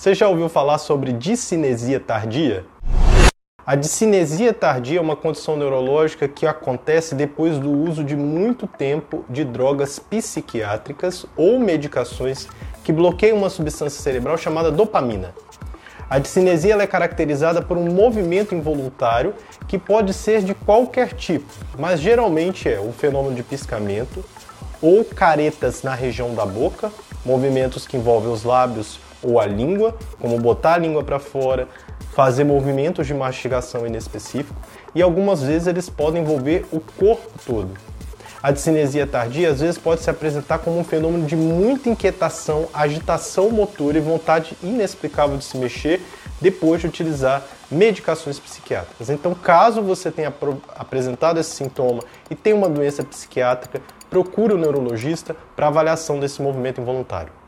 Você já ouviu falar sobre discinesia tardia? A discinesia tardia é uma condição neurológica que acontece depois do uso de muito tempo de drogas psiquiátricas ou medicações que bloqueiam uma substância cerebral chamada dopamina. A discinesia é caracterizada por um movimento involuntário que pode ser de qualquer tipo, mas geralmente é um fenômeno de piscamento ou caretas na região da boca, movimentos que envolvem os lábios ou a língua, como botar a língua para fora, fazer movimentos de mastigação inespecífico, e algumas vezes eles podem envolver o corpo todo. A discinesia tardia às vezes pode se apresentar como um fenômeno de muita inquietação, agitação motora e vontade inexplicável de se mexer depois de utilizar medicações psiquiátricas. Então, caso você tenha apresentado esse sintoma e tenha uma doença psiquiátrica, procure o neurologista para avaliação desse movimento involuntário.